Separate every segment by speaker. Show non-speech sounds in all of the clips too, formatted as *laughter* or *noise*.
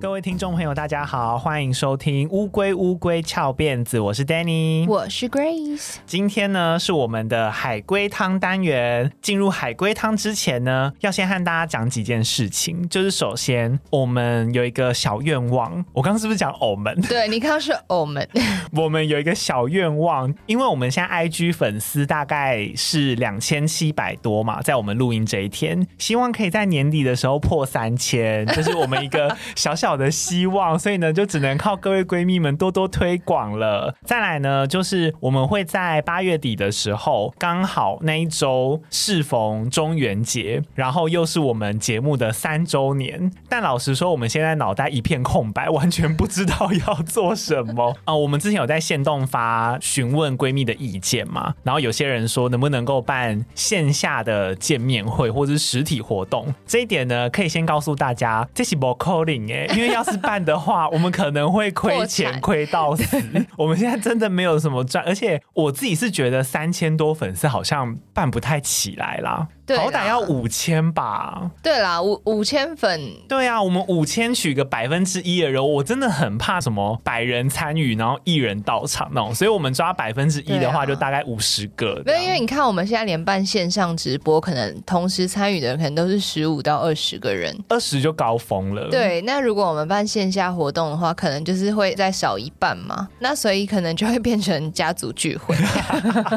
Speaker 1: 各位听众朋友，大家好，欢迎收听《乌龟乌龟翘辫子》，我是 Danny，
Speaker 2: 我是 Grace。
Speaker 1: 今天呢是我们的海龟汤单元。进入海龟汤之前呢，要先和大家讲几件事情。就是首先，我们有一个小愿望。我刚刚是不是讲我们？*laughs*
Speaker 2: 对，你刚刚是我们。*laughs* *laughs*
Speaker 1: 我们有一个小愿望，因为我们现在 IG 粉丝大概是两千七百多嘛，在我们录音这一天，希望可以在年底的时候破三千，这是我们一个小小。好的希望，所以呢，就只能靠各位闺蜜们多多推广了。再来呢，就是我们会在八月底的时候，刚好那一周适逢中元节，然后又是我们节目的三周年。但老实说，我们现在脑袋一片空白，完全不知道要做什么啊、我们之前有在线动发询问闺蜜的意见嘛，然后有些人说能不能够办线下的见面会或者是实体活动，这一点呢，可以先告诉大家，这是不可能哎。因为要是办的话，我们可能会亏钱亏到死。我们现在真的没有什么赚，而且我自己是觉得三千多粉丝好像办不太起来啦。好歹要五千吧？
Speaker 2: 对啦，五五千粉。
Speaker 1: 对啊，我们五千取个百分之一的人，我真的很怕什么百人参与，然后一人到场那种。所以我们抓百分之一的话，就大概五十个。
Speaker 2: 对，因为你看我们现在连办线上直播，可能同时参与的人可能都是十五到二十个人，
Speaker 1: 二十就高峰了。
Speaker 2: 对，那如果我们办线下活动的话，可能就是会再少一半嘛。那所以可能就会变成家族聚会。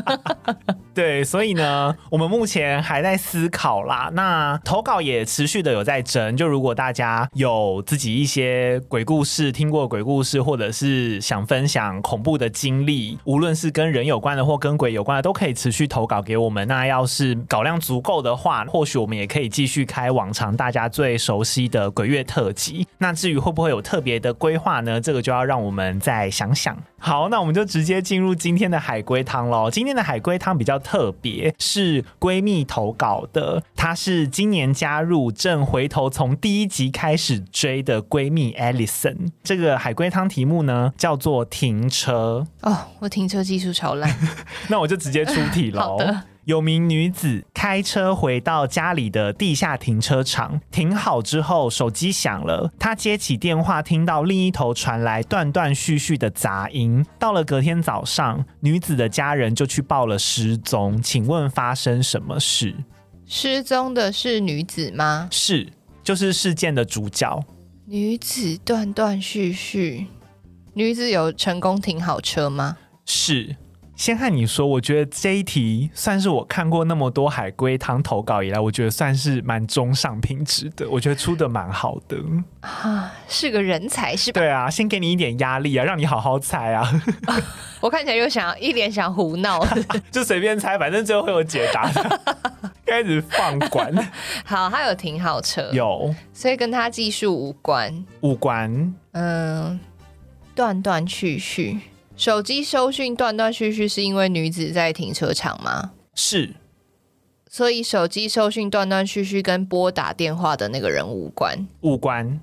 Speaker 2: *laughs*
Speaker 1: 对，所以呢，我们目前还在。思考啦，那投稿也持续的有在征。就如果大家有自己一些鬼故事，听过鬼故事，或者是想分享恐怖的经历，无论是跟人有关的或跟鬼有关的，都可以持续投稿给我们。那要是稿量足够的话，或许我们也可以继续开往常大家最熟悉的鬼月特辑。那至于会不会有特别的规划呢？这个就要让我们再想想。好，那我们就直接进入今天的海龟汤喽。今天的海龟汤比较特别，是闺蜜投稿。好的，她是今年加入，正回头从第一集开始追的闺蜜 Alison。这个海龟汤题目呢，叫做停车。
Speaker 2: 哦，我停车技术超烂，*laughs*
Speaker 1: 那我就直接出题喽。*laughs* 好的。有名女子开车回到家里的地下停车场，停好之后，手机响了。她接起电话，听到另一头传来断断续续的杂音。到了隔天早上，女子的家人就去报了失踪。请问发生什么事？
Speaker 2: 失踪的是女子吗？
Speaker 1: 是，就是事件的主角。
Speaker 2: 女子断断续续，女子有成功停好车吗？
Speaker 1: 是。先和你说，我觉得这一题算是我看过那么多海龟汤投稿以来，我觉得算是蛮中上品质的。我觉得出的蛮好的
Speaker 2: 啊，是个人才是吧？
Speaker 1: 对啊，先给你一点压力啊，让你好好猜啊。
Speaker 2: 啊 *laughs* 我看起来又想一脸想胡闹，*laughs*
Speaker 1: 就随便猜，反正最后会有解答的。*laughs* 开始放管。
Speaker 2: 好，他有停好车，
Speaker 1: 有，
Speaker 2: 所以跟他技术无关，
Speaker 1: 无关。
Speaker 2: 嗯，断断续续。手机收讯断断续续，是因为女子在停车场吗？
Speaker 1: 是，
Speaker 2: 所以手机收讯断断续续跟拨打电话的那个人无关。
Speaker 1: 无关。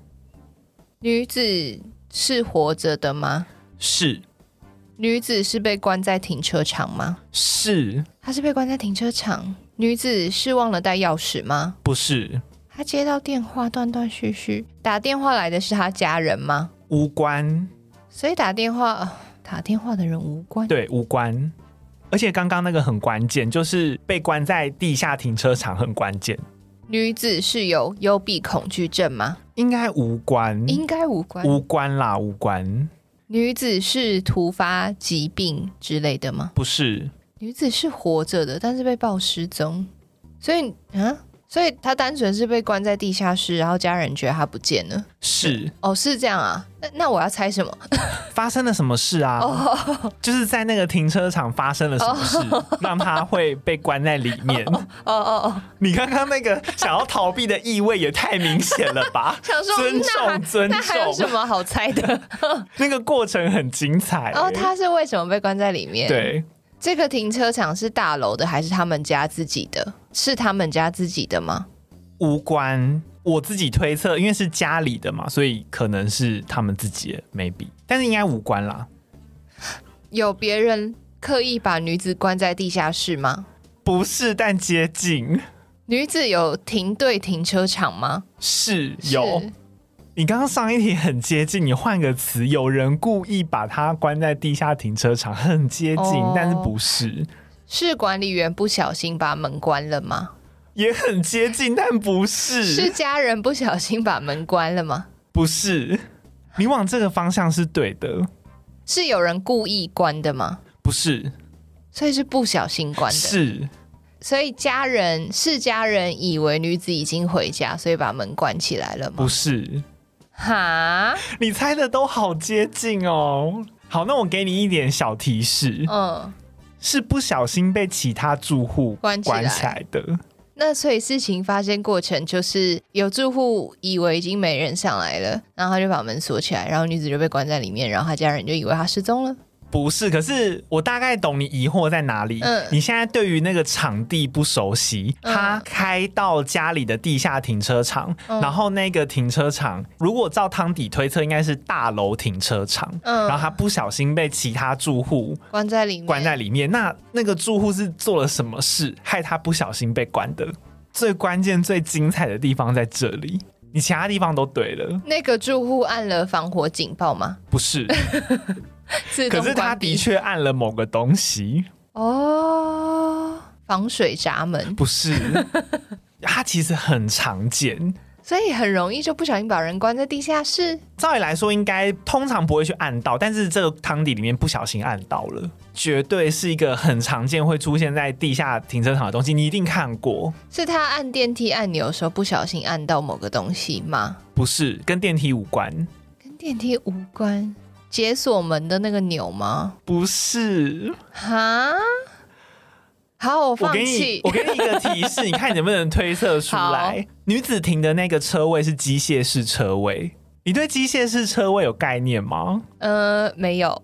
Speaker 2: 女子是活着的吗？
Speaker 1: 是。
Speaker 2: 女子是被关在停车场吗？
Speaker 1: 是。
Speaker 2: 她是被关在停车场。女子是忘了带钥匙吗？
Speaker 1: 不是。
Speaker 2: 她接到电话断断续续，打电话来的是她家人吗？
Speaker 1: 无关。
Speaker 2: 所以打电话。打电话的人无关，
Speaker 1: 对，无关。而且刚刚那个很关键，就是被关在地下停车场，很关键。
Speaker 2: 女子是有幽闭恐惧症吗？
Speaker 1: 应该无关，
Speaker 2: 应该无关，
Speaker 1: 无关啦，无关。
Speaker 2: 女子是突发疾病之类的吗？
Speaker 1: 不是，
Speaker 2: 女子是活着的，但是被报失踪，所以啊。所以他单纯是被关在地下室，然后家人觉得他不见了。
Speaker 1: 是
Speaker 2: 哦，是这样啊。那那我要猜什么？*laughs*
Speaker 1: 发生了什么事啊？哦，就是在那个停车场发生了什么事，哦，*laughs* 让他会被关在里面。哦哦哦！你刚刚那个想要逃避的意味也太明显了吧？*laughs*
Speaker 2: 想说
Speaker 1: 尊重尊重，
Speaker 2: 那还有什么好猜的？
Speaker 1: 那个过程很精彩。
Speaker 2: 哦，他是为什么被关在里面？
Speaker 1: 对。
Speaker 2: 这个停车场是大楼的还是他们家自己的？是他们家自己的吗？
Speaker 1: 无关，我自己推测，因为是家里的嘛，所以可能是他们自己的，maybe，但是应该无关啦。
Speaker 2: 有别人刻意把女子关在地下室吗？
Speaker 1: 不是，但接近。
Speaker 2: 女子有停对停车场吗？
Speaker 1: 是有。你刚刚上一题很接近，你换个词，有人故意把它关在地下停车场，很接近，哦、但是不是？
Speaker 2: 是管理员不小心把门关了吗？
Speaker 1: 也很接近，但不是。
Speaker 2: 是家人不小心把门关了吗？
Speaker 1: 不是。你往这个方向是对的。
Speaker 2: 是有人故意关的吗？
Speaker 1: 不是。
Speaker 2: 所以是不小心关的。
Speaker 1: 是。
Speaker 2: 所以家人是家人以为女子已经回家，所以把门关起来了吗？
Speaker 1: 不是。
Speaker 2: 哈？
Speaker 1: 你猜的都好接近哦。好，那我给你一点小提示。嗯。是不小心被其他住户关起来的。
Speaker 2: 那所以事情发生过程就是有住户以为已经没人上来了，然后他就把门锁起来，然后女子就被关在里面，然后他家人就以为他失踪了。
Speaker 1: 不是，可是我大概懂你疑惑在哪里。嗯，你现在对于那个场地不熟悉，他开到家里的地下停车场，嗯、然后那个停车场如果照汤底推测，应该是大楼停车场。嗯，然后他不小心被其他住户
Speaker 2: 关在里面，
Speaker 1: 关在里面。那那个住户是做了什么事，害他不小心被关的？最关键、最精彩的地方在这里。你其他地方都对了。
Speaker 2: 那个住户按了防火警报吗？
Speaker 1: 不是。*laughs* *laughs* 可是他的确按了某个东西
Speaker 2: 哦，防水闸门
Speaker 1: 不是，*laughs* 它其实很常见，
Speaker 2: 所以很容易就不小心把人关在地下室。
Speaker 1: 照理来说，应该通常不会去按到，但是这个汤底里面不小心按到了，绝对是一个很常见会出现在地下停车场的东西，你一定看过。
Speaker 2: 是他按电梯按钮的时候不小心按到某个东西吗？
Speaker 1: 不是，跟电梯无关，
Speaker 2: 跟电梯无关。解锁门的那个钮吗？
Speaker 1: 不是。
Speaker 2: 哈？好，我放弃。
Speaker 1: 我给你一个提示，你看你能不能推测出来？女子停的那个车位是机械式车位。你对机械式车位有概念吗？
Speaker 2: 呃，没有。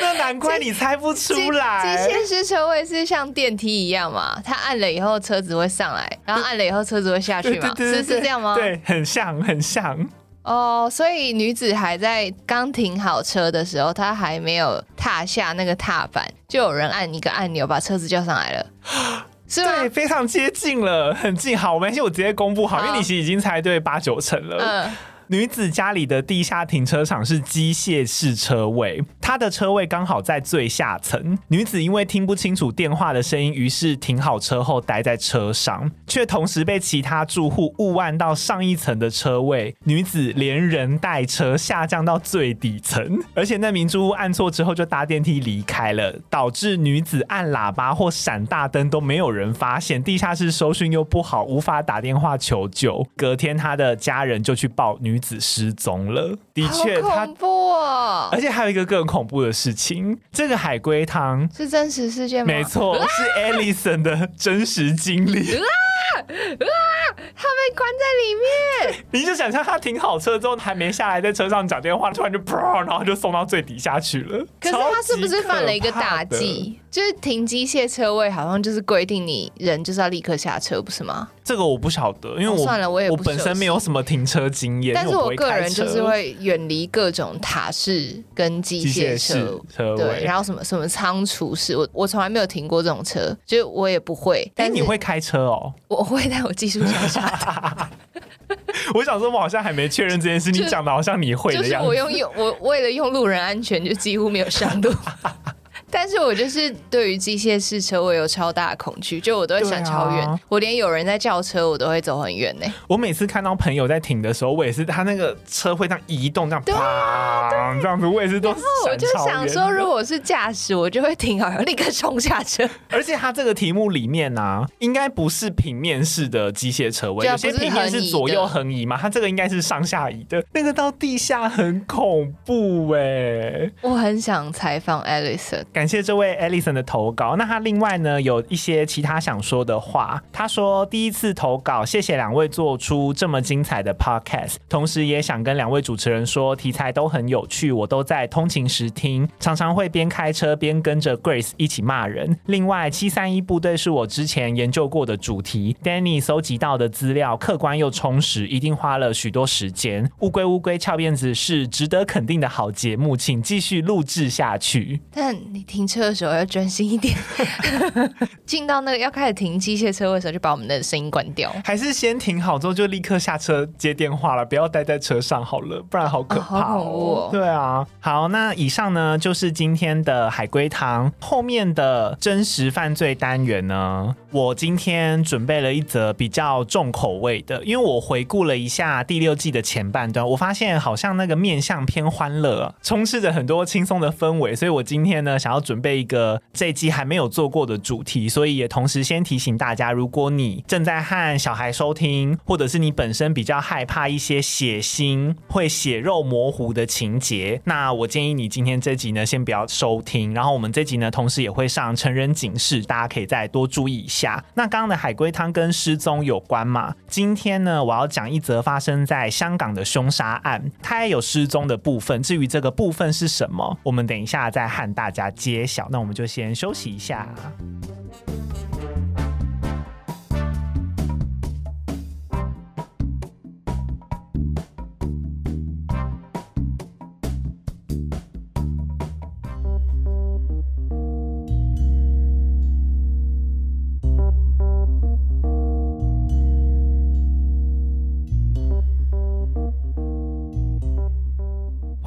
Speaker 1: 那难怪你猜不出来。
Speaker 2: 机械式车位是像电梯一样嘛？它按了以后车子会上来，然后按了以后车子会下去嘛？是是这样吗？
Speaker 1: 对，很像，很像。
Speaker 2: 哦，oh, 所以女子还在刚停好车的时候，她还没有踏下那个踏板，就有人按一个按钮把车子叫上来了，*gasps* 是吗？
Speaker 1: 对，非常接近了，很近。好，没关系，我直接公布好，好因为你其实已经猜对八九成了。嗯。女子家里的地下停车场是机械式车位，她的车位刚好在最下层。女子因为听不清楚电话的声音，于是停好车后待在车上，却同时被其他住户误按到上一层的车位。女子连人带车下降到最底层，而且那名住户按错之后就搭电梯离开了，导致女子按喇叭或闪大灯都没有人发现。地下室收讯又不好，无法打电话求救。隔天，她的家人就去报女。女子失踪了，的确，
Speaker 2: 好恐怖哦！
Speaker 1: 而且还有一个更恐怖的事情，这个海龟汤
Speaker 2: 是真实事件吗？
Speaker 1: 没错，是 Alison 的真实经历。
Speaker 2: 啊！他被关在里面，*laughs*
Speaker 1: 你就想象他停好车之后还没下来，在车上讲电话，突然就砰，然后就送到最底下去了。
Speaker 2: 可是他是不是犯了一个大忌？就是停机械车位，好像就是规定你人就是要立刻下车，不是吗？
Speaker 1: 这个我不晓得，因为我、哦、算了，我也我本身没有什么停车经验，
Speaker 2: 但是我个人就是会远离各种塔式跟机械车
Speaker 1: 车位，
Speaker 2: 对，然后什么什么仓储式，我我从来没有停过这种车，就我也不会。但
Speaker 1: 你会开车哦？*laughs*
Speaker 2: 我会，但我技术较差。*laughs*
Speaker 1: 我想说，我好像还没确认这件事，你讲的好像你会的样子。
Speaker 2: 就是我用用我为了用路人安全，就几乎没有上路。*laughs* 但是我就是对于机械式车位有超大的恐惧，就我都会想超远，啊、我连有人在叫车，我都会走很远呢。
Speaker 1: 我每次看到朋友在停的时候，我也是他那个车会这样移动，这样啪，这样子，我也是都。然后
Speaker 2: 我就想说，如果是驾驶，我就会停好，立刻冲下车。*laughs*
Speaker 1: 而且他这个题目里面呢、啊，应该不是平面式的机械车位，有些平面是左右横移嘛，它这个应该是上下移的。那个到地下很恐怖哎，
Speaker 2: 我很想采访 Alison。
Speaker 1: 感谢这位 Alison 的投稿。那他另外呢，有一些其他想说的话。他说第一次投稿，谢谢两位做出这么精彩的 Podcast，同时也想跟两位主持人说，题材都很有趣，我都在通勤时听，常常会边开车边跟着 Grace 一起骂人。另外，七三一部队是我之前研究过的主题，Danny 搜集到的资料客观又充实，一定花了许多时间。乌龟乌龟翘辫子是值得肯定的好节目，请继续录制下去。
Speaker 2: 但你听。车的时候要专心一点。*laughs* 进到那个要开始停机械车位的时候，就把我们的声音关掉。
Speaker 1: 还是先停好之后就立刻下车接电话了，不要待在车上好了，不然好可怕哦。哦好哦。对啊，好，那以上呢就是今天的海龟汤。后面的真实犯罪单元呢，我今天准备了一则比较重口味的，因为我回顾了一下第六季的前半段，我发现好像那个面向偏欢乐，充斥着很多轻松的氛围，所以我今天呢想要准备一个这一季还没有做过的主题，所以也同时先提醒大家，如果你正在和小孩收听，或者是你本身比较害怕一些血腥、会血肉模糊的情节，那我建议你今天这集呢先不要收听，然后我们这集呢同时也会上成人警示，大家可以再多注意一下。那刚刚的海龟汤跟失踪有关嘛？今天呢我要讲一则发生在香港的凶杀案，它也有失踪的部分。至于这个部分是什么，我们等一下再和大家揭晓。那我们就先休息一下。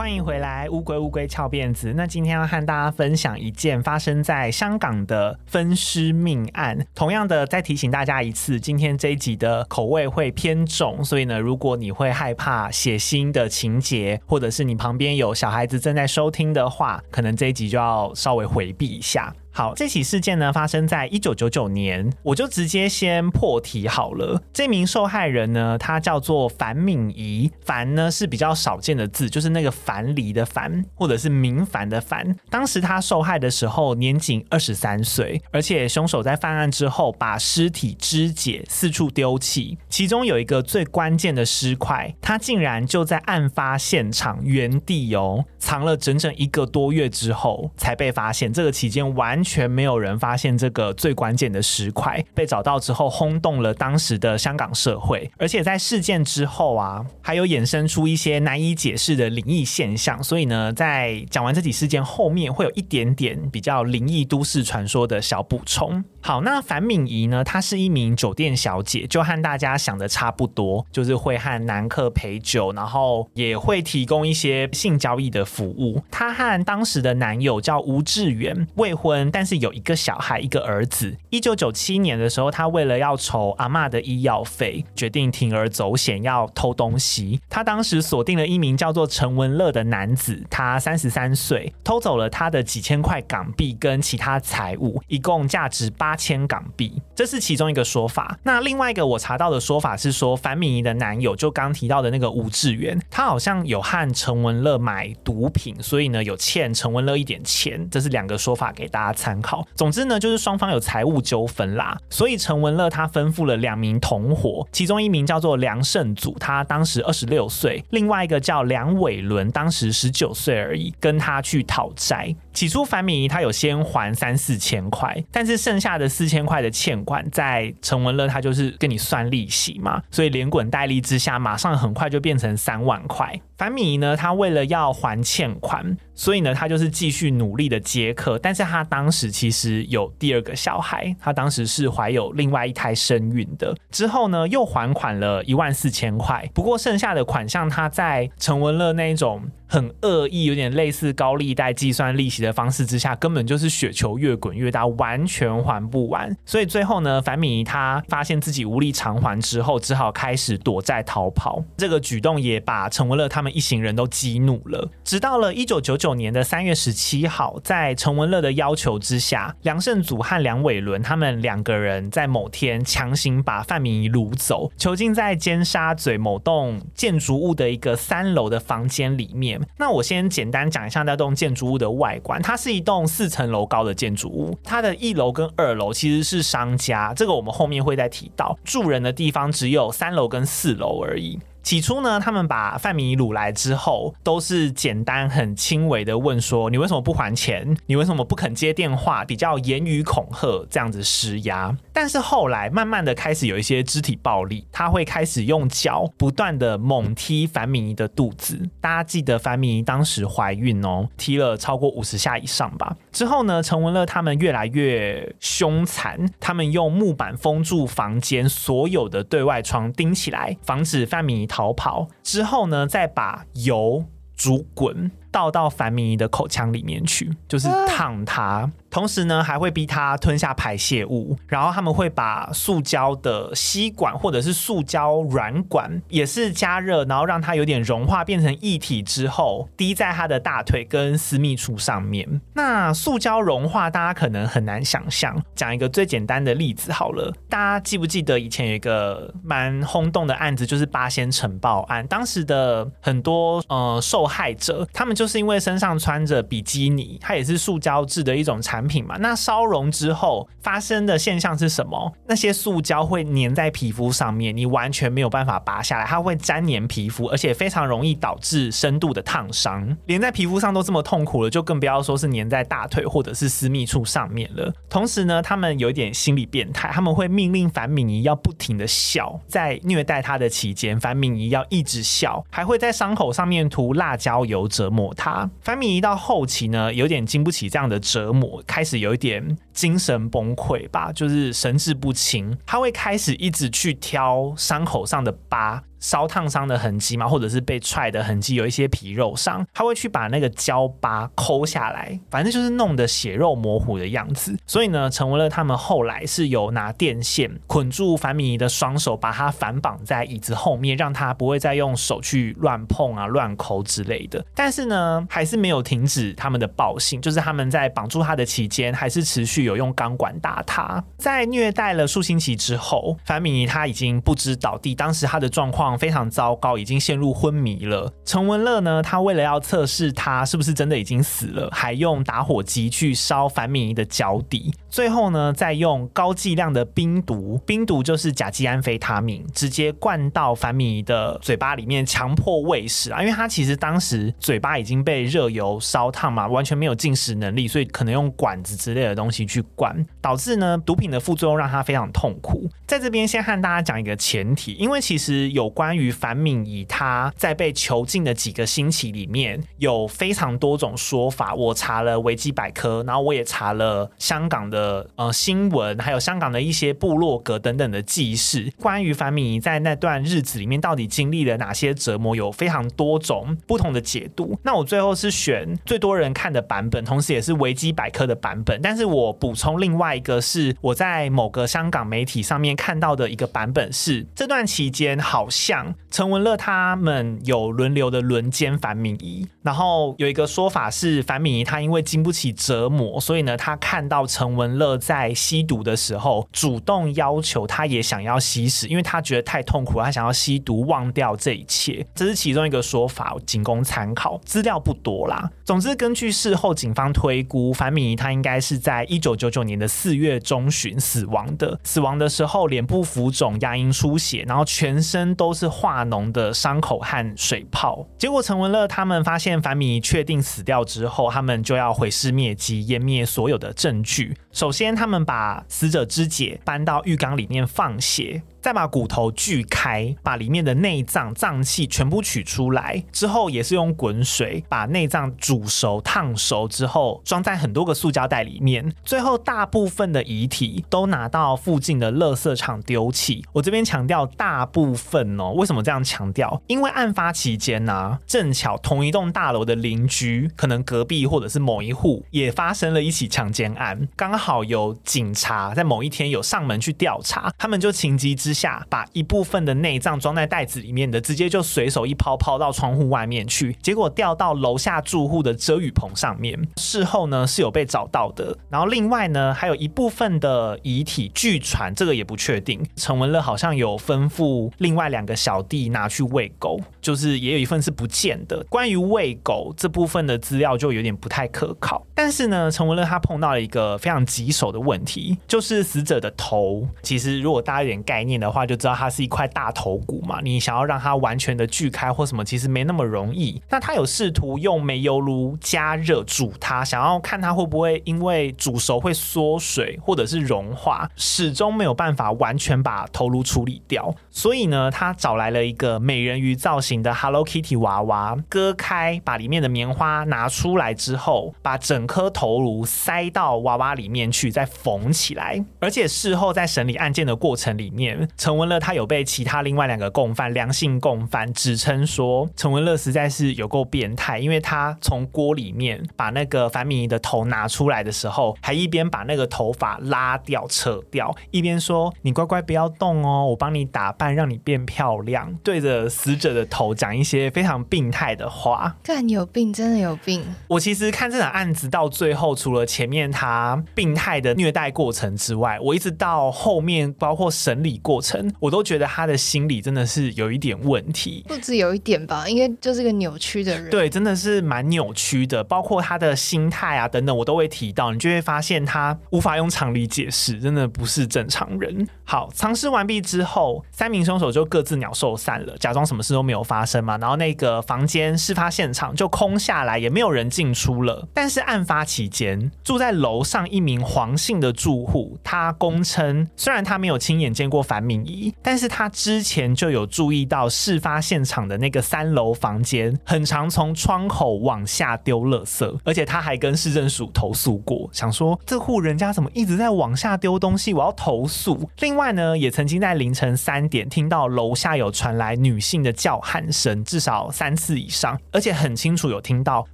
Speaker 1: 欢迎回来，乌龟乌龟翘辫子。那今天要和大家分享一件发生在香港的分尸命案。同样的，再提醒大家一次，今天这一集的口味会偏重，所以呢，如果你会害怕血腥的情节，或者是你旁边有小孩子正在收听的话，可能这一集就要稍微回避一下。好，这起事件呢发生在一九九九年，我就直接先破题好了。这名受害人呢，他叫做樊敏仪，樊呢是比较少见的字，就是那个樊篱的樊，或者是明樊的樊。当时他受害的时候年仅二十三岁，而且凶手在犯案之后把尸体肢解，四处丢弃，其中有一个最关键的尸块，他竟然就在案发现场原地哦，藏了整整一个多月之后才被发现。这个期间完。全没有人发现这个最关键的石块被找到之后，轰动了当时的香港社会。而且在事件之后啊，还有衍生出一些难以解释的灵异现象。所以呢，在讲完这起事件后面，会有一点点比较灵异都市传说的小补充。好，那樊敏仪呢，她是一名酒店小姐，就和大家想的差不多，就是会和男客陪酒，然后也会提供一些性交易的服务。她和当时的男友叫吴志远，未婚。但是有一个小孩，一个儿子。一九九七年的时候，他为了要筹阿嬷的医药费，决定铤而走险要偷东西。他当时锁定了一名叫做陈文乐的男子，他三十三岁，偷走了他的几千块港币跟其他财物，一共价值八千港币。这是其中一个说法。那另外一个我查到的说法是说，樊敏仪的男友就刚提到的那个吴志远，他好像有和陈文乐买毒品，所以呢有欠陈文乐一点钱。这是两个说法给大家参考。总之呢，就是双方有财务纠纷啦，所以陈文乐他吩咐了两名同伙，其中一名叫做梁胜祖，他当时二十六岁，另外一个叫梁伟伦，当时十九岁而已，跟他去讨债。起初樊敏仪他有先还三四千块，但是剩下的四千块的欠款，在陈文乐他就是跟你算利息嘛，所以连滚带利之下，马上很快就变成三万块。樊敏仪呢，他为了要还欠款，所以呢，他就是继续努力的接客，但是他当时其实有第二个小孩，他当时是怀有另外一胎身孕的。之后呢，又还款了一万四千块，不过剩下的款项，他在陈文乐那一种。很恶意，有点类似高利贷计算利息的方式之下，根本就是雪球越滚越大，完全还不完。所以最后呢，樊敏仪她发现自己无力偿还之后，只好开始躲债逃跑。这个举动也把陈文乐他们一行人都激怒了。直到了一九九九年的三月十七号，在陈文乐的要求之下，梁胜祖和梁伟伦他们两个人在某天强行把范敏仪掳走，囚禁在尖沙咀某栋建筑物的一个三楼的房间里面。那我先简单讲一下那栋建筑物的外观，它是一栋四层楼高的建筑物，它的一楼跟二楼其实是商家，这个我们后面会再提到，住人的地方只有三楼跟四楼而已。起初呢，他们把范明仪掳来之后，都是简单很轻微的问说：“你为什么不还钱？你为什么不肯接电话？”比较言语恐吓这样子施压。但是后来慢慢的开始有一些肢体暴力，他会开始用脚不断的猛踢樊敏仪的肚子。大家记得樊敏仪当时怀孕哦，踢了超过五十下以上吧。之后呢，陈文乐他们越来越凶残，他们用木板封住房间所有的对外窗，钉起来，防止范米逃跑。之后呢，再把油煮滚。倒到樊明仪的口腔里面去，就是烫它。同时呢，还会逼他吞下排泄物。然后他们会把塑胶的吸管或者是塑胶软管，也是加热，然后让它有点融化，变成液体之后，滴在他的大腿跟私密处上面。那塑胶融化，大家可能很难想象。讲一个最简单的例子好了，大家记不记得以前有一个蛮轰动的案子，就是八仙城爆案？当时的很多呃受害者，他们就就是因为身上穿着比基尼，它也是塑胶制的一种产品嘛。那烧融之后发生的现象是什么？那些塑胶会粘在皮肤上面，你完全没有办法拔下来，它会粘黏皮肤，而且非常容易导致深度的烫伤。粘在皮肤上都这么痛苦了，就更不要说是粘在大腿或者是私密处上面了。同时呢，他们有一点心理变态，他们会命令樊敏仪要不停的笑，在虐待她的期间，樊敏仪要一直笑，还会在伤口上面涂辣椒油折磨她。樊敏仪到后期呢，有点经不起这样的折磨，开始有一点精神崩溃吧，就是神志不清。他会开始一直去挑伤口上的疤。烧烫伤的痕迹嘛，或者是被踹的痕迹，有一些皮肉伤，他会去把那个胶疤抠下来，反正就是弄得血肉模糊的样子。所以呢，成为了他们后来是有拿电线捆住樊敏仪的双手，把她反绑在椅子后面，让她不会再用手去乱碰啊、乱抠之类的。但是呢，还是没有停止他们的暴行，就是他们在绑住她的期间，还是持续有用钢管打她。在虐待了数星期之后，樊敏仪她已经不知倒地，当时她的状况。非常糟糕，已经陷入昏迷了。陈文乐呢，他为了要测试他是不是真的已经死了，还用打火机去烧樊敏仪的脚底，最后呢，再用高剂量的冰毒，冰毒就是甲基安非他命，直接灌到樊敏仪的嘴巴里面，强迫喂食啊。因为他其实当时嘴巴已经被热油烧烫嘛，完全没有进食能力，所以可能用管子之类的东西去灌，导致呢毒品的副作用让他非常痛苦。在这边先和大家讲一个前提，因为其实有关于樊敏仪他在被囚禁的几个星期里面，有非常多种说法。我查了维基百科，然后我也查了香港的呃新闻，还有香港的一些部落格等等的记事。关于樊敏仪在那段日子里面到底经历了哪些折磨，有非常多种不同的解读。那我最后是选最多人看的版本，同时也是维基百科的版本。但是我补充另外一个是我在某个香港媒体上面。看到的一个版本是，这段期间好像陈文乐他们有轮流的轮奸樊敏仪，然后有一个说法是樊敏仪他因为经不起折磨，所以呢他看到陈文乐在吸毒的时候，主动要求他也想要吸食，因为他觉得太痛苦，他想要吸毒忘掉这一切，这是其中一个说法，仅供参考，资料不多啦。总之，根据事后警方推估，樊敏仪他应该是在一九九九年的四月中旬死亡的，死亡的时候。脸部浮肿、牙龈出血，然后全身都是化脓的伤口和水泡。结果陈文乐他们发现樊敏仪确定死掉之后，他们就要毁尸灭迹，湮灭所有的证据。首先，他们把死者肢解搬到浴缸里面放血。再把骨头锯开，把里面的内脏脏器全部取出来之后，也是用滚水把内脏煮熟、烫熟之后，装在很多个塑胶袋里面。最后，大部分的遗体都拿到附近的垃圾场丢弃。我这边强调大部分哦，为什么这样强调？因为案发期间呢、正巧同一栋大楼的邻居，可能隔壁或者是某一户也发生了一起强奸案，刚好有警察在某一天有上门去调查，他们就情急之下把一部分的内脏装在袋子里面的，直接就随手一抛抛到窗户外面去，结果掉到楼下住户的遮雨棚上面。事后呢是有被找到的，然后另外呢还有一部分的遗体，据传这个也不确定。陈文乐好像有吩咐另外两个小弟拿去喂狗，就是也有一份是不见的。关于喂狗这部分的资料就有点不太可靠。但是呢，陈文乐他碰到了一个非常棘手的问题，就是死者的头。其实如果大家有点概念。的话，就知道它是一块大头骨嘛。你想要让它完全的锯开或什么，其实没那么容易。那他有试图用煤油炉加热煮它，想要看它会不会因为煮熟会缩水或者是融化，始终没有办法完全把头颅处理掉。所以呢，他找来了一个美人鱼造型的 Hello Kitty 娃娃，割开，把里面的棉花拿出来之后，把整颗头颅塞到娃娃里面去，再缝起来。而且事后在审理案件的过程里面，陈文乐他有被其他另外两个共犯良性共犯指称说，陈文乐实在是有够变态，因为他从锅里面把那个樊敏仪的头拿出来的时候，还一边把那个头发拉掉扯掉，一边说：“你乖乖不要动哦，我帮你打扮，让你变漂亮。”对着死者的头头讲一些非常病态的话。
Speaker 2: 干，有病，真的有病。
Speaker 1: 我其实看这场案子到最后，除了前面他病态的虐待过程之外，我一直到后面，包括审理过程，我都觉得他的心理真的是有一点问题。
Speaker 2: 不止有一点吧，应该就是个扭曲的人。
Speaker 1: 对，真的是蛮扭曲的，包括他的心态啊等等，我都会提到。你就会发现他无法用常理解释，真的不是正常人。好，尝试完毕之后，三名凶手就各自鸟兽散了，假装什么事都没有发生嘛。然后那个房间事发现场就空下来，也没有人进出了。但是案发期间，住在楼上一名黄姓的住户，他供称，虽然他没有亲眼见过樊敏仪，但是他之前就有注意到事发现场的那个三楼房间，很常从窗口往下丢垃圾，而且他还跟市政署投诉过，想说这户人家怎么一直在往下丢东西，我要投诉。另外呢，也曾经在凌晨三点听到楼下有传来女性的叫喊声，至少三次以上，而且很清楚有听到“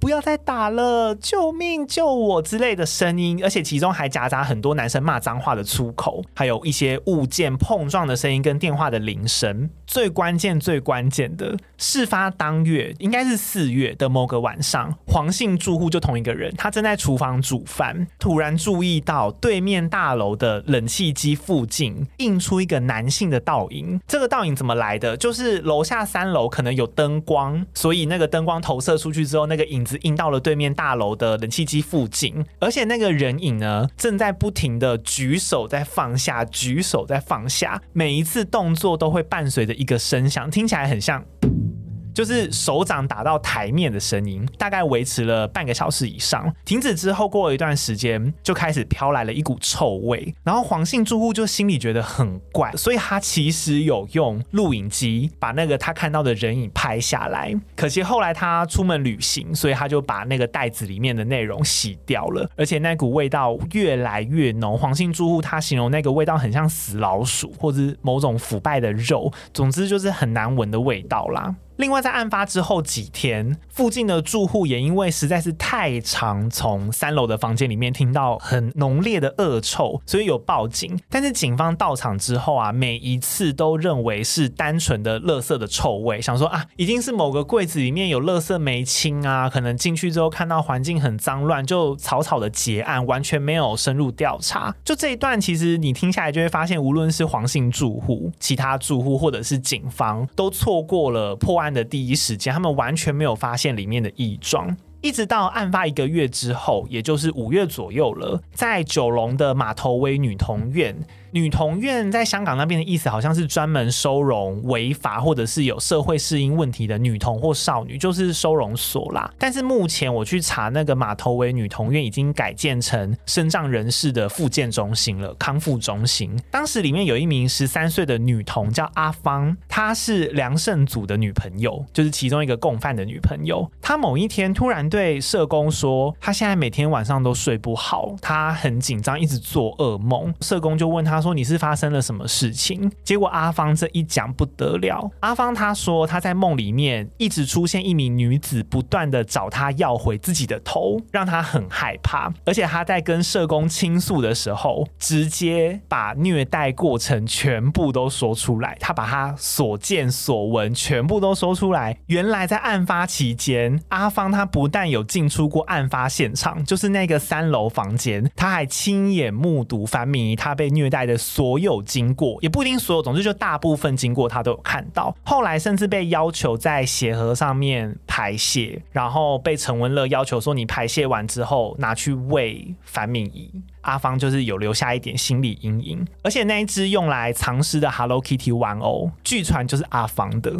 Speaker 1: 不要再打了，救命救我”之类的声音，而且其中还夹杂很多男生骂脏话的粗口，还有一些物件碰撞的声音跟电话的铃声。最关键、最关键的，事发当月应该是四月的某个晚上，黄姓住户就同一个人，他正在厨房煮饭，突然注意到对面大楼的冷气机附近映出一个男性的倒影。这个倒影怎么来的？就是楼下三楼可能有灯光，所以那个灯光投射出去之后，那个影子映到了对面大楼的冷气机附近，而且那个人影呢，正在不停的举手在放下，举手在放下，每一次动作都会伴随着一个声响，听起来很像。就是手掌打到台面的声音，大概维持了半个小时以上。停止之后，过了一段时间，就开始飘来了一股臭味。然后黄姓住户就心里觉得很怪，所以他其实有用录影机把那个他看到的人影拍下来。可惜后来他出门旅行，所以他就把那个袋子里面的内容洗掉了，而且那股味道越来越浓。黄姓住户他形容那个味道很像死老鼠，或者是某种腐败的肉，总之就是很难闻的味道啦。另外，在案发之后几天，附近的住户也因为实在是太常从三楼的房间里面听到很浓烈的恶臭，所以有报警。但是警方到场之后啊，每一次都认为是单纯的垃圾的臭味，想说啊，一定是某个柜子里面有垃圾没清啊，可能进去之后看到环境很脏乱，就草草的结案，完全没有深入调查。就这一段，其实你听下来就会发现，无论是黄姓住户、其他住户或者是警方，都错过了破案的第一时间，他们完全没有发现里面的异状。一直到案发一个月之后，也就是五月左右了，在九龙的马头围女童院。女童院在香港那边的意思好像是专门收容违法或者是有社会适应问题的女童或少女，就是收容所啦。但是目前我去查那个马头围女童院已经改建成身障人士的复健中心了，康复中心。当时里面有一名十三岁的女童叫阿芳，她是梁胜祖的女朋友，就是其中一个共犯的女朋友。她某一天突然对社工说，她现在每天晚上都睡不好，她很紧张，一直做噩梦。社工就问她。他说：“你是发生了什么事情？”结果阿芳这一讲不得了。阿芳她说她在梦里面一直出现一名女子，不断的找她要回自己的头，让她很害怕。而且她在跟社工倾诉的时候，直接把虐待过程全部都说出来。她把她所见所闻全部都说出来。原来在案发期间，阿芳她不但有进出过案发现场，就是那个三楼房间，她还亲眼目睹樊敏仪她被虐待的所有经过，也不一定所有，总之就大部分经过他都有看到。后来甚至被要求在鞋盒上面排泄，然后被陈文乐要求说，你排泄完之后拿去喂樊敏仪。阿芳就是有留下一点心理阴影，而且那一只用来藏尸的 Hello Kitty 玩偶，据传就是阿芳的。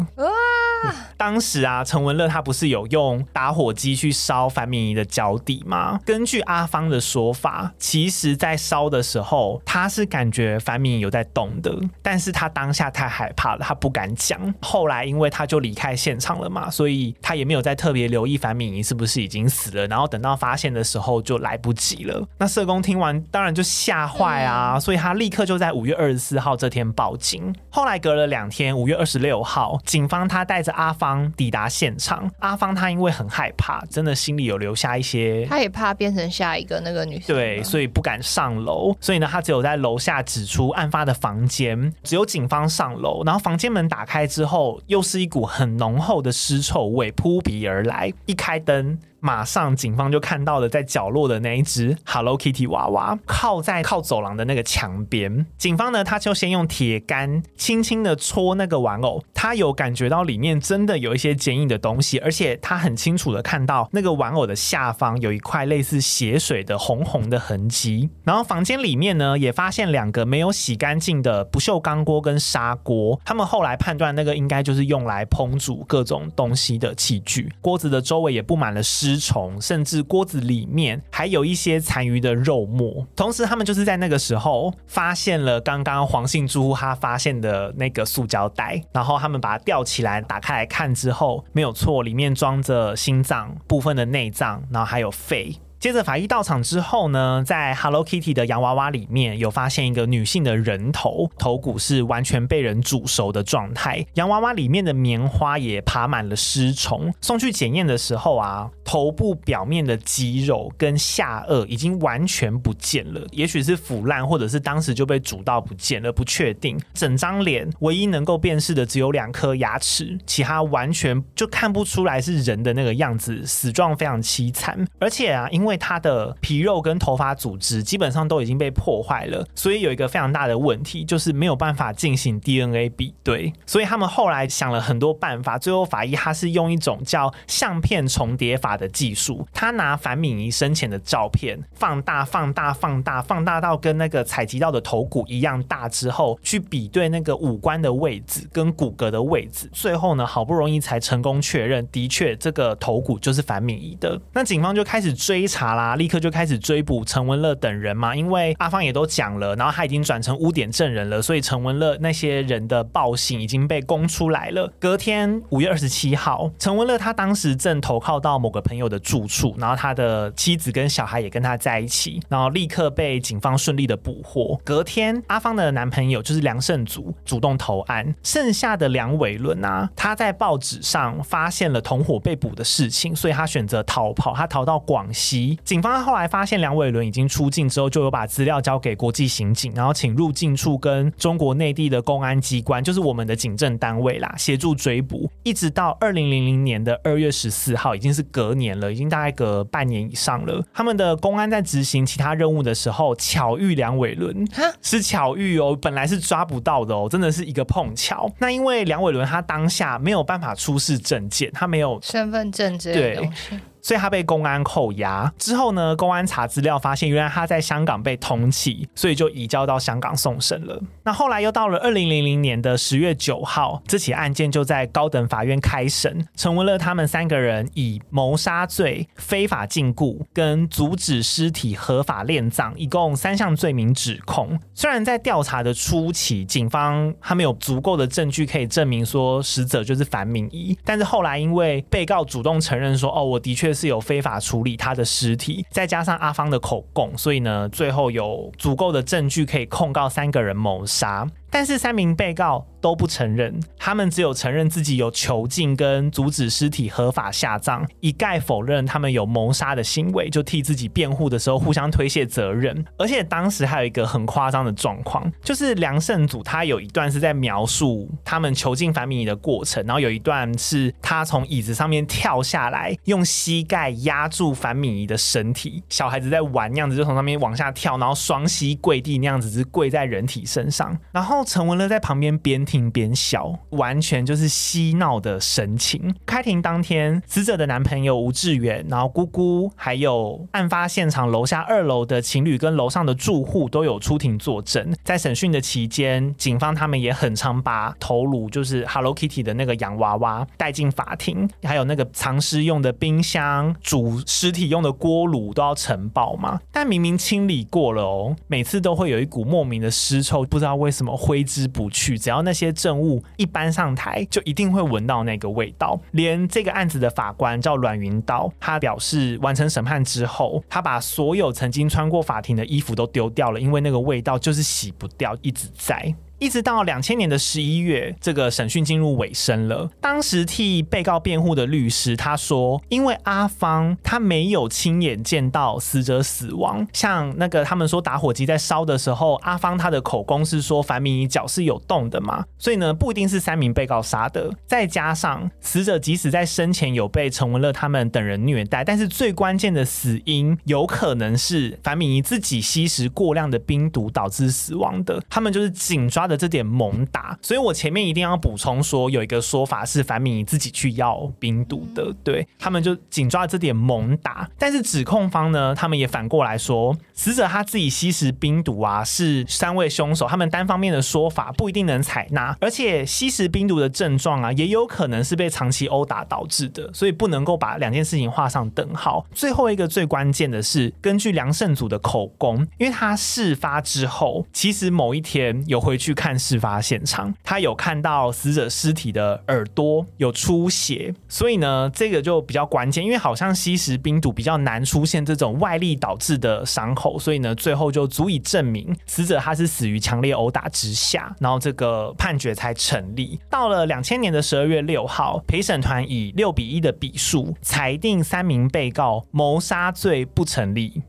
Speaker 1: 当时啊，陈文乐他不是有用打火机去烧樊敏仪的脚底吗？根据阿芳的说法，其实在烧的时候，他是感觉樊敏仪有在动的，但是他当下太害怕了，他不敢讲。后来因为他就离开现场了嘛，所以他也没有再特别留意樊敏仪是不是已经死了。然后等到发现的时候就来不及了。那社工听完当然就吓坏啊，所以他立刻就在五月二十四号这天报警。后来隔了两天，五月二十六号，警方他带着阿芳抵达现场，阿芳她因为很害怕，真的心里有留下一些，
Speaker 2: 她也怕变成下一个那个女生，
Speaker 1: 对，所以不敢上楼，所以呢，她只有在楼下指出案发的房间，只有警方上楼，然后房间门打开之后，又是一股很浓厚的尸臭味扑鼻而来，一开灯。马上，警方就看到了在角落的那一只 Hello Kitty 娃娃，靠在靠走廊的那个墙边。警方呢，他就先用铁杆轻轻的戳那个玩偶，他有感觉到里面真的有一些坚硬的东西，而且他很清楚的看到那个玩偶的下方有一块类似血水的红红的痕迹。然后房间里面呢，也发现两个没有洗干净的不锈钢锅跟砂锅。他们后来判断那个应该就是用来烹煮各种东西的器具。锅子的周围也布满了湿。食虫，甚至锅子里面还有一些残余的肉末。同时，他们就是在那个时候发现了刚刚黄姓住户他发现的那个塑胶袋，然后他们把它吊起来，打开来看之后，没有错，里面装着心脏部分的内脏，然后还有肺。接着法医到场之后呢，在 Hello Kitty 的洋娃娃里面有发现一个女性的人头，头骨是完全被人煮熟的状态。洋娃娃里面的棉花也爬满了尸虫。送去检验的时候啊，头部表面的肌肉跟下颚已经完全不见了，也许是腐烂，或者是当时就被煮到不见了，不确定。整张脸唯一能够辨识的只有两颗牙齿，其他完全就看不出来是人的那个样子，死状非常凄惨。而且啊，因为因为他的皮肉跟头发组织基本上都已经被破坏了，所以有一个非常大的问题，就是没有办法进行 DNA 比对。所以他们后来想了很多办法，最后法医他是用一种叫相片重叠法的技术，他拿樊敏仪生前的照片放大、放大、放大、放大到跟那个采集到的头骨一样大之后，去比对那个五官的位置跟骨骼的位置，最后呢，好不容易才成功确认，的确这个头骨就是樊敏仪的。那警方就开始追查。查啦，立刻就开始追捕陈文乐等人嘛，因为阿芳也都讲了，然后他已经转成污点证人了，所以陈文乐那些人的报信已经被供出来了。隔天五月二十七号，陈文乐他当时正投靠到某个朋友的住处，然后他的妻子跟小孩也跟他在一起，然后立刻被警方顺利的捕获。隔天，阿芳的男朋友就是梁胜祖主动投案，剩下的梁伟伦啊，他在报纸上发现了同伙被捕的事情，所以他选择逃跑，他逃到广西。警方后来发现梁伟伦已经出境之后，就有把资料交给国际刑警，然后请入境处跟中国内地的公安机关，就是我们的警政单位啦，协助追捕，一直到二零零零年的二月十四号，已经是隔年了，已经大概隔半年以上了。他们的公安在执行其他任务的时候，巧遇梁伟伦，是巧遇哦，本来是抓不到的哦，真的是一个碰巧。那因为梁伟伦他当下没有办法出示证件，他没有
Speaker 2: 身份证之类的东西。
Speaker 1: 所以他被公安扣押之后呢，公安查资料发现，原来他在香港被通缉，所以就移交到香港送审了。那后来又到了二零零零年的十月九号，这起案件就在高等法院开审，陈文乐他们三个人以谋杀罪、非法禁锢跟阻止尸体合法殓葬，一共三项罪名指控。虽然在调查的初期，警方他没有足够的证据可以证明说死者就是樊敏仪，但是后来因为被告主动承认说，哦，我的确。是有非法处理他的尸体，再加上阿芳的口供，所以呢，最后有足够的证据可以控告三个人谋杀。但是三名被告都不承认，他们只有承认自己有囚禁跟阻止尸体合法下葬，一概否认他们有谋杀的行为，就替自己辩护的时候互相推卸责任。而且当时还有一个很夸张的状况，就是梁胜祖他有一段是在描述他们囚禁樊敏仪的过程，然后有一段是他从椅子上面跳下来，用膝盖压住樊敏仪的身体，小孩子在玩那样子，就从上面往下跳，然后双膝跪地那样子，是跪在人体身上，然后陈文乐在旁边边听边笑，完全就是嬉闹的神情。开庭当天，死者的男朋友吴志远，然后姑姑，还有案发现场楼下二楼的情侣跟楼上的住户都有出庭作证。在审讯的期间，警方他们也很常把头颅，就是 Hello Kitty 的那个洋娃娃带进法庭，还有那个藏尸用的冰箱、煮尸体用的锅炉都要呈报嘛。但明明清理过了哦，每次都会有一股莫名的尸臭，不知道为什么挥之不去。只要那些证物一搬上台，就一定会闻到那个味道。连这个案子的法官叫阮云刀，他表示完成审判之后，他把所有曾经穿过法庭的衣服都丢掉了，因为那个味道就是洗不掉，一直在。一直到两千年的十一月，这个审讯进入尾声了。当时替被告辩护的律师他说，因为阿芳他没有亲眼见到死者死亡，像那个他们说打火机在烧的时候，阿芳他的口供是说樊敏仪脚是有动的嘛，所以呢不一定是三名被告杀的。再加上死者即使在生前有被陈文乐他们等人虐待，但是最关键的死因有可能是樊敏仪自己吸食过量的冰毒导致死亡的。他们就是紧抓的这点猛打，所以我前面一定要补充说，有一个说法是樊敏仪自己去要冰毒的，对，他们就紧抓这点猛打，但是指控方呢，他们也反过来说，死者他自己吸食冰毒啊，是三位凶手他们单方面的说法不一定能采纳，而且吸食冰毒的症状啊，也有可能是被长期殴打导致的，所以不能够把两件事情画上等号。最后一个最关键的是，根据梁胜祖的口供，因为他事发之后，其实某一天有回去。看事发现场，他有看到死者尸体的耳朵有出血，所以呢，这个就比较关键，因为好像吸食冰毒比较难出现这种外力导致的伤口，所以呢，最后就足以证明死者他是死于强烈殴打之下，然后这个判决才成立。到了两千年的十二月六号，陪审团以六比一的比数裁定三名被告谋杀罪不成立。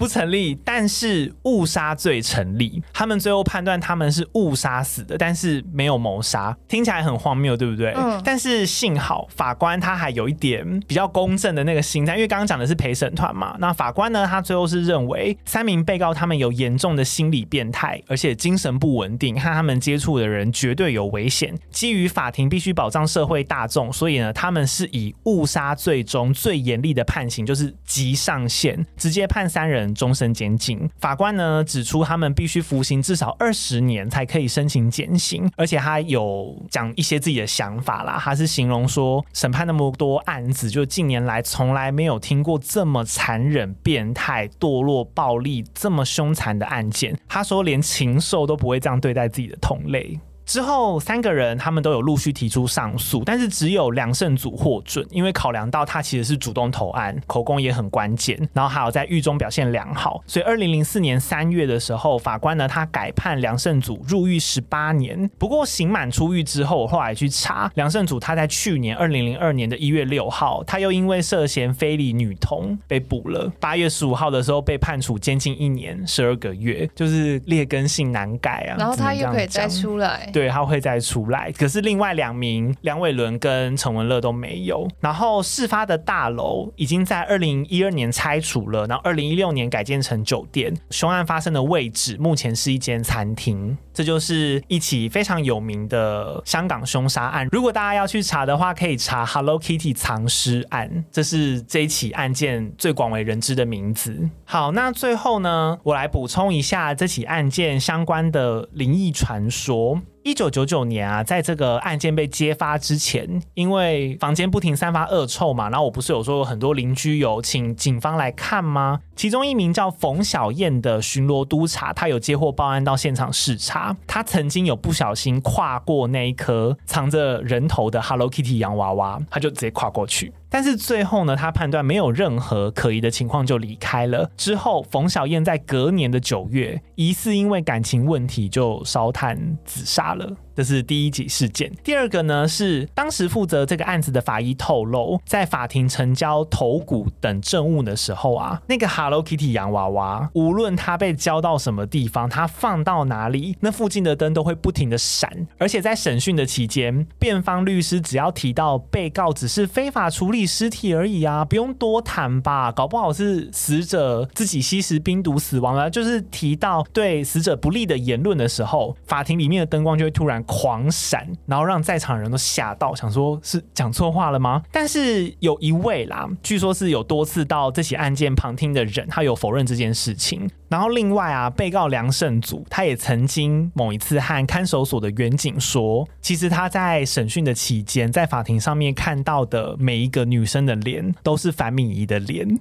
Speaker 1: 不成立，但是误杀罪成立。他们最后判断他们是误杀死的，但是没有谋杀，听起来很荒谬，对不对？嗯。但是幸好法官他还有一点比较公正的那个心态，因为刚刚讲的是陪审团嘛。那法官呢，他最后是认为三名被告他们有严重的心理变态，而且精神不稳定，和他们接触的人绝对有危险。基于法庭必须保障社会大众，所以呢，他们是以误杀罪中最严厉的判刑，就是极上限，直接判三人终身监禁，法官呢指出，他们必须服刑至少二十年才可以申请减刑，而且他有讲一些自己的想法啦。他是形容说，审判那么多案子，就近年来从来没有听过这么残忍、变态、堕落、暴力这么凶残的案件。他说，连禽兽都不会这样对待自己的同类。之后三个人他们都有陆续提出上诉，但是只有梁胜祖获准，因为考量到他其实是主动投案，口供也很关键，然后还有在狱中表现良好，所以二零零四年三月的时候，法官呢他改判梁胜祖入狱十八年。不过刑满出狱之后，我后来去查梁胜祖他在去年二零零二年的一月六号，他又因为涉嫌非礼女童被捕了。八月十五号的时候被判处监禁一年十二个月，就是劣根性难改啊。
Speaker 2: 然后他又可以再出来。
Speaker 1: 对，他会再出来，可是另外两名梁伟伦跟陈文乐都没有。然后事发的大楼已经在二零一二年拆除了，然后二零一六年改建成酒店。凶案发生的位置目前是一间餐厅。这就是一起非常有名的香港凶杀案。如果大家要去查的话，可以查 Hello Kitty 藏尸案，这是这一起案件最广为人知的名字。好，那最后呢，我来补充一下这起案件相关的灵异传说。一九九九年啊，在这个案件被揭发之前，因为房间不停散发恶臭嘛，然后我不是有说有很多邻居有请警方来看吗？其中一名叫冯小燕的巡逻督察，他有接获报案到现场视察，他曾经有不小心跨过那一颗藏着人头的 Hello Kitty 洋娃娃，他就直接跨过去。但是最后呢，他判断没有任何可疑的情况就离开了。之后，冯小燕在隔年的九月，疑似因为感情问题就烧炭自杀了。这是第一起事件。第二个呢，是当时负责这个案子的法医透露，在法庭呈交头骨等证物的时候啊，那个 Hello Kitty 洋娃娃，无论它被交到什么地方，它放到哪里，那附近的灯都会不停的闪。而且在审讯的期间，辩方律师只要提到被告只是非法处理尸体而已啊，不用多谈吧，搞不好是死者自己吸食冰毒死亡了。就是提到对死者不利的言论的时候，法庭里面的灯光就会突然狂闪，然后让在场人都吓到，想说是讲错话了吗？但是有一位啦，据说是有多次到这起案件旁听的人，他有否认这件事情。然后另外啊，被告梁胜祖他也曾经某一次和看守所的员警说，其实他在审讯的期间，在法庭上面看到的每一个女生的脸，都是樊敏仪的脸。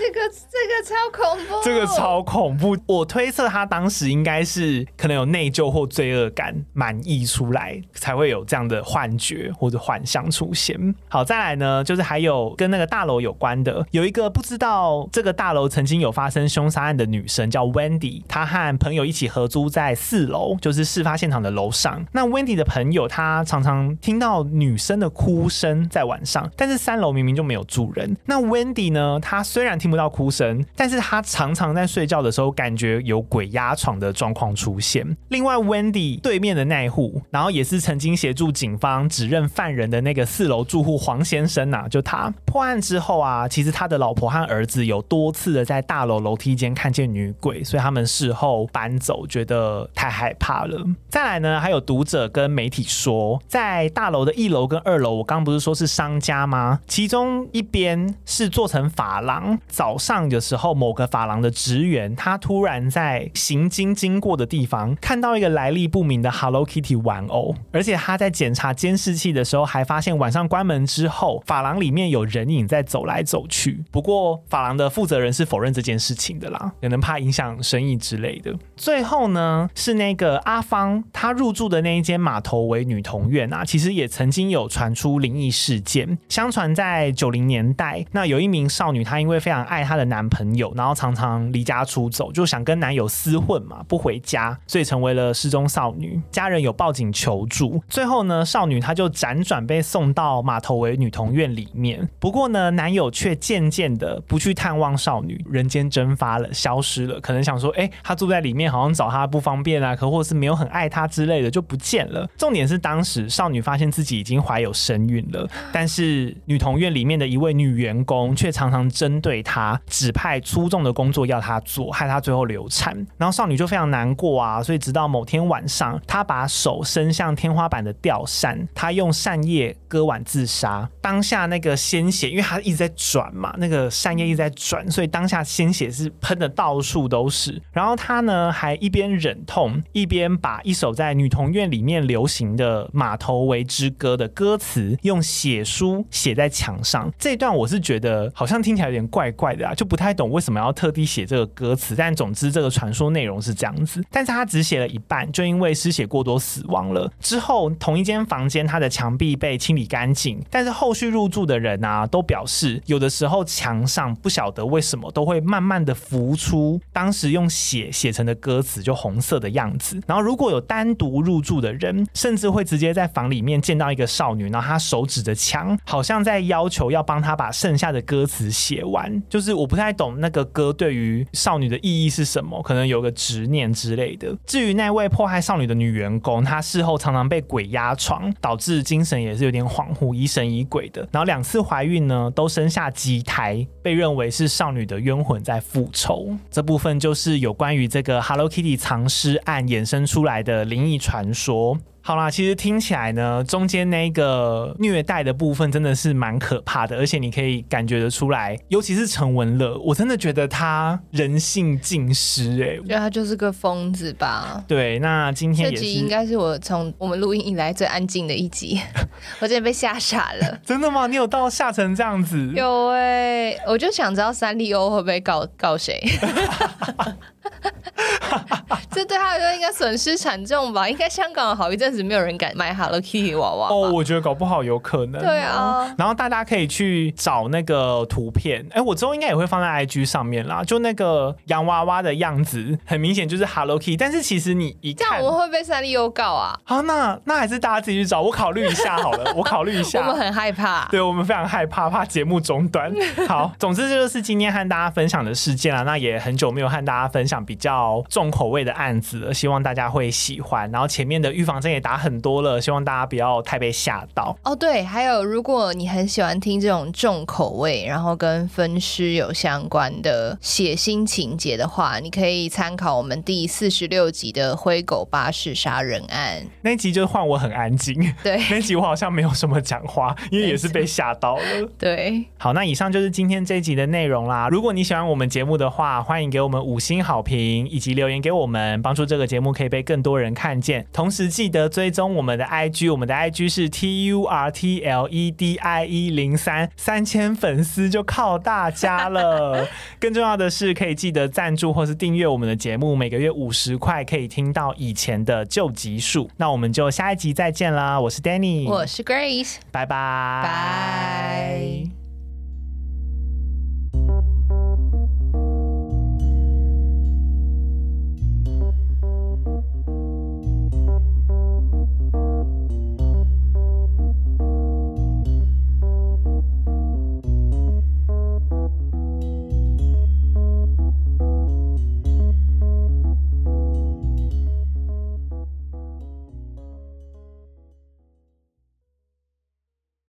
Speaker 2: 这个这个超恐怖，
Speaker 1: 这个超恐怖。我推测他当时应该是可能有内疚或罪恶感满溢出来，才会有这样的幻觉或者幻象出现。好，再来呢，就是还有跟那个大楼有关的，有一个不知道这个大楼曾经有发生凶杀案的女生叫 Wendy，她和朋友一起合租在四楼，就是事发现场的楼上。那 Wendy 的朋友她常常听到女生的哭声在晚上，但是三楼明明就没有住人。那 Wendy 呢，她虽然听听不到哭声，但是他常常在睡觉的时候感觉有鬼压床的状况出现。另外，Wendy 对面的那户，然后也是曾经协助警方指认犯人的那个四楼住户黄先生呐，就他破案之后啊，其实他的老婆和儿子有多次的在大楼楼梯间看见女鬼，所以他们事后搬走，觉得太害怕了。再来呢，还有读者跟媒体说，在大楼的一楼跟二楼，我刚不是说是商家吗？其中一边是做成发廊。早上的时候，某个发廊的职员，他突然在行经经过的地方看到一个来历不明的 Hello Kitty 玩偶，而且他在检查监视器的时候，还发现晚上关门之后，发廊里面有人影在走来走去。不过，发廊的负责人是否认这件事情的啦，可能怕影响生意之类的。最后呢，是那个阿芳，她入住的那一间码头为女童院啊，其实也曾经有传出灵异事件。相传在九零年代，那有一名少女，她因为非常爱她的男朋友，然后常常离家出走，就想跟男友厮混嘛，不回家，所以成为了失踪少女。家人有报警求助，最后呢，少女她就辗转被送到马头围女童院里面。不过呢，男友却渐渐的不去探望少女，人间蒸发了，消失了。可能想说，哎，他住在里面，好像找他不方便啊，可或是没有很爱他之类的，就不见了。重点是当时少女发现自己已经怀有身孕了，但是女童院里面的一位女员工却常常针对她他指派粗重的工作要他做，害他最后流产。然后少女就非常难过啊，所以直到某天晚上，她把手伸向天花板的吊扇，她用扇叶割腕自杀。当下那个鲜血，因为她一直在转嘛，那个扇叶一直在转，所以当下鲜血是喷的到处都是。然后她呢，还一边忍痛，一边把一首在女童院里面流行的《马头围之歌》的歌词用血书写在墙上。这段我是觉得好像听起来有点怪怪怪的啊，就不太懂为什么要特地写这个歌词。但总之，这个传说内容是这样子。但是他只写了一半，就因为失血过多死亡了。之后，同一间房间，他的墙壁被清理干净，但是后续入住的人啊，都表示有的时候墙上不晓得为什么都会慢慢的浮出当时用血写成的歌词，就红色的样子。然后，如果有单独入住的人，甚至会直接在房里面见到一个少女，然后她手指着墙，好像在要求要帮她把剩下的歌词写完，就是。我不太懂那个歌对于少女的意义是什么，可能有个执念之类的。至于那位迫害少女的女员工，她事后常常被鬼压床，导致精神也是有点恍惚、疑神疑鬼的。然后两次怀孕呢，都生下畸胎，被认为是少女的冤魂在复仇。这部分就是有关于这个 Hello Kitty 藏尸案衍生出来的灵异传说。好啦，其实听起来呢，中间那个虐待的部分真的是蛮可怕的，而且你可以感觉得出来，尤其是陈文乐，我真的觉得他人性尽失哎、欸，
Speaker 2: 觉得他就是个疯子吧？
Speaker 1: 对，那今天也
Speaker 2: 这集应该是我从我们录音以来最安静的一集，*laughs* 我真的被吓傻了。*laughs*
Speaker 1: 真的吗？你有到吓成这样子？
Speaker 2: 有哎、欸，我就想知道三丽鸥会不会告告谁。*laughs* *laughs* 这对他来说应该损失惨重吧？应该香港好一阵子没有人敢买 Hello Kitty 娃娃
Speaker 1: 哦，我觉得搞不好有可能。
Speaker 2: 对啊，
Speaker 1: 然后大家可以去找那个图片，哎，我之后应该也会放在 IG 上面啦。就那个洋娃娃的样子，很明显就是 Hello Kitty，但是其实你一看，
Speaker 2: 这样我们会被三丽鸥告啊？
Speaker 1: 好，那那还是大家自己去找，我考虑一下好了，*laughs* 我考虑一下。
Speaker 2: 我们很害怕，
Speaker 1: 对我们非常害怕，怕节目中断。*laughs* 好，总之这就是今天和大家分享的事件了。那也很久没有和大家分享比较重口味的案子，希望大家会喜欢。然后前面的预防针也打很多了，希望大家不要太被吓到。
Speaker 2: 哦，对，还有如果你很喜欢听这种重口味，然后跟分尸有相关的血腥情节的话，你可以参考我们第四十六集的灰狗巴士杀人案。
Speaker 1: 那集就换我很安静，*laughs*
Speaker 2: 对，
Speaker 1: 那集我好像没有什么讲话，因为也是被吓到了。*laughs*
Speaker 2: 对，
Speaker 1: 好，那以上就是今天这一集的内容啦。如果你喜欢我们节目的话，欢迎给我们五星好评以及留言给我们，帮助这个节目可以被更多人看见。同时记得追踪我们的 IG，我们的 IG 是 T U R T L E D I 一零三，三千粉丝就靠大家了。*laughs* 更重要的是，可以记得赞助或是订阅我们的节目，每个月五十块可以听到以前的旧集数。那我们就下一集再见啦！我是 Danny，
Speaker 2: 我是 Grace，
Speaker 1: 拜拜，
Speaker 2: 拜。